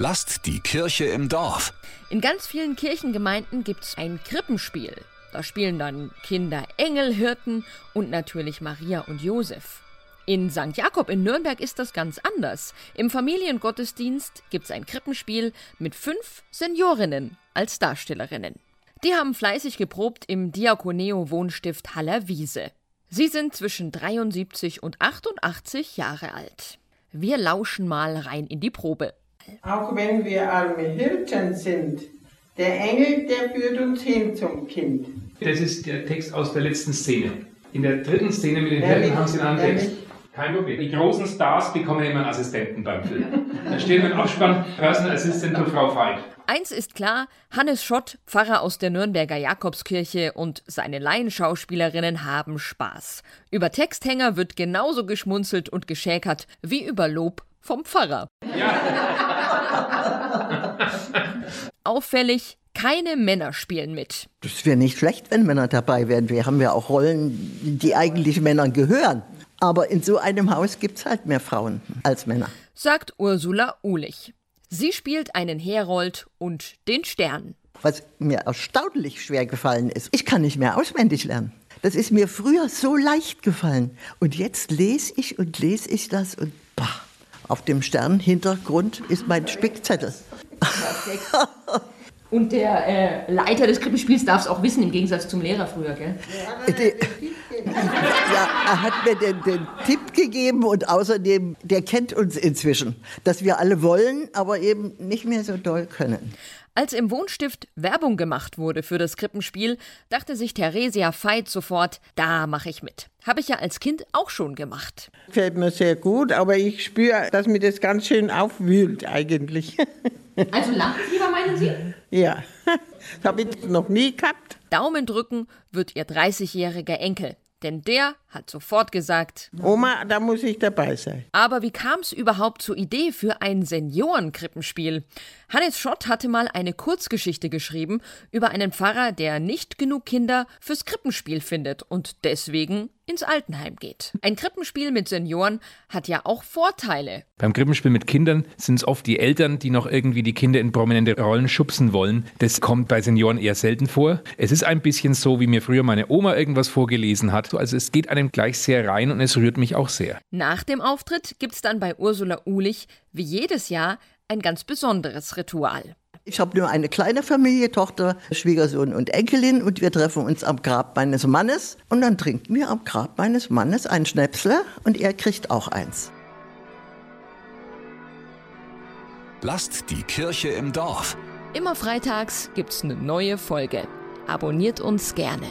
Lasst die Kirche im Dorf. In ganz vielen Kirchengemeinden gibt's ein Krippenspiel. Da spielen dann Kinder Engelhirten und natürlich Maria und Josef. In St. Jakob in Nürnberg ist das ganz anders. Im Familiengottesdienst gibt's ein Krippenspiel mit fünf Seniorinnen als Darstellerinnen. Die haben fleißig geprobt im Diakoneo Wohnstift Haller Wiese. Sie sind zwischen 73 und 88 Jahre alt. Wir lauschen mal rein in die Probe. Auch wenn wir arme Hirten sind, der Engel, der führt uns hin zum Kind. Das ist der Text aus der letzten Szene. In der dritten Szene mit den? Hirten haben sie einen anderen? Text. Kein Problem. Die großen Stars bekommen immer einen Assistenten beim Film. Da steht im Abspann Personal Assistant to Frau Veit. Eins ist klar, Hannes Schott, Pfarrer aus der Nürnberger Jakobskirche und seine Laienschauspielerinnen haben Spaß. Über Texthänger wird genauso geschmunzelt und geschäkert wie über Lob vom Pfarrer. Auffällig, keine Männer spielen mit. Das wäre nicht schlecht, wenn Männer dabei wären. Wir haben ja auch Rollen, die eigentlich Männern gehören. Aber in so einem Haus gibt es halt mehr Frauen als Männer. sagt Ursula Uhlich. Sie spielt einen Herold und den Stern. Was mir erstaunlich schwer gefallen ist, ich kann nicht mehr auswendig lernen. Das ist mir früher so leicht gefallen. Und jetzt lese ich und lese ich das und auf dem Sternhintergrund ist mein Spickzettel. Und der äh, Leiter des Krippenspiels darf es auch wissen, im Gegensatz zum Lehrer früher, gell? Die, ja, er hat mir den, den Tipp gegeben und außerdem, der kennt uns inzwischen, dass wir alle wollen, aber eben nicht mehr so doll können. Als im Wohnstift Werbung gemacht wurde für das Krippenspiel, dachte sich Theresia Veit sofort, da mache ich mit. Habe ich ja als Kind auch schon gemacht. Gefällt mir sehr gut, aber ich spüre, dass mir das ganz schön aufwühlt eigentlich. Also Lampenfieber meinen Sie? ja, das habe ich noch nie gehabt. Daumen drücken wird ihr 30-jähriger Enkel. Denn der hat sofort gesagt, Oma, da muss ich dabei sein. aber wie kam es überhaupt zur Idee für ein Seniorenkrippenspiel? Hannes Schott hatte mal eine Kurzgeschichte geschrieben über einen Pfarrer, der nicht genug Kinder fürs Krippenspiel findet und deswegen ins Altenheim geht. Ein Krippenspiel mit Senioren hat ja auch Vorteile. Beim Krippenspiel mit Kindern sind es oft die Eltern, die noch irgendwie die Kinder in prominente Rollen schubsen wollen. Das kommt bei Senioren eher selten vor. Es ist ein bisschen so, wie mir früher meine Oma irgendwas vorgelesen hat. Also es geht einem gleich sehr rein und es rührt mich auch sehr. Nach dem Auftritt gibt's dann bei Ursula Uhlich wie jedes Jahr ein ganz besonderes Ritual. Ich habe nur eine kleine Familie, Tochter, Schwiegersohn und Enkelin und wir treffen uns am Grab meines Mannes und dann trinken wir am Grab meines Mannes ein Schnäpsle und er kriegt auch eins. Lasst die Kirche im Dorf. Immer freitags gibt's eine neue Folge. Abonniert uns gerne.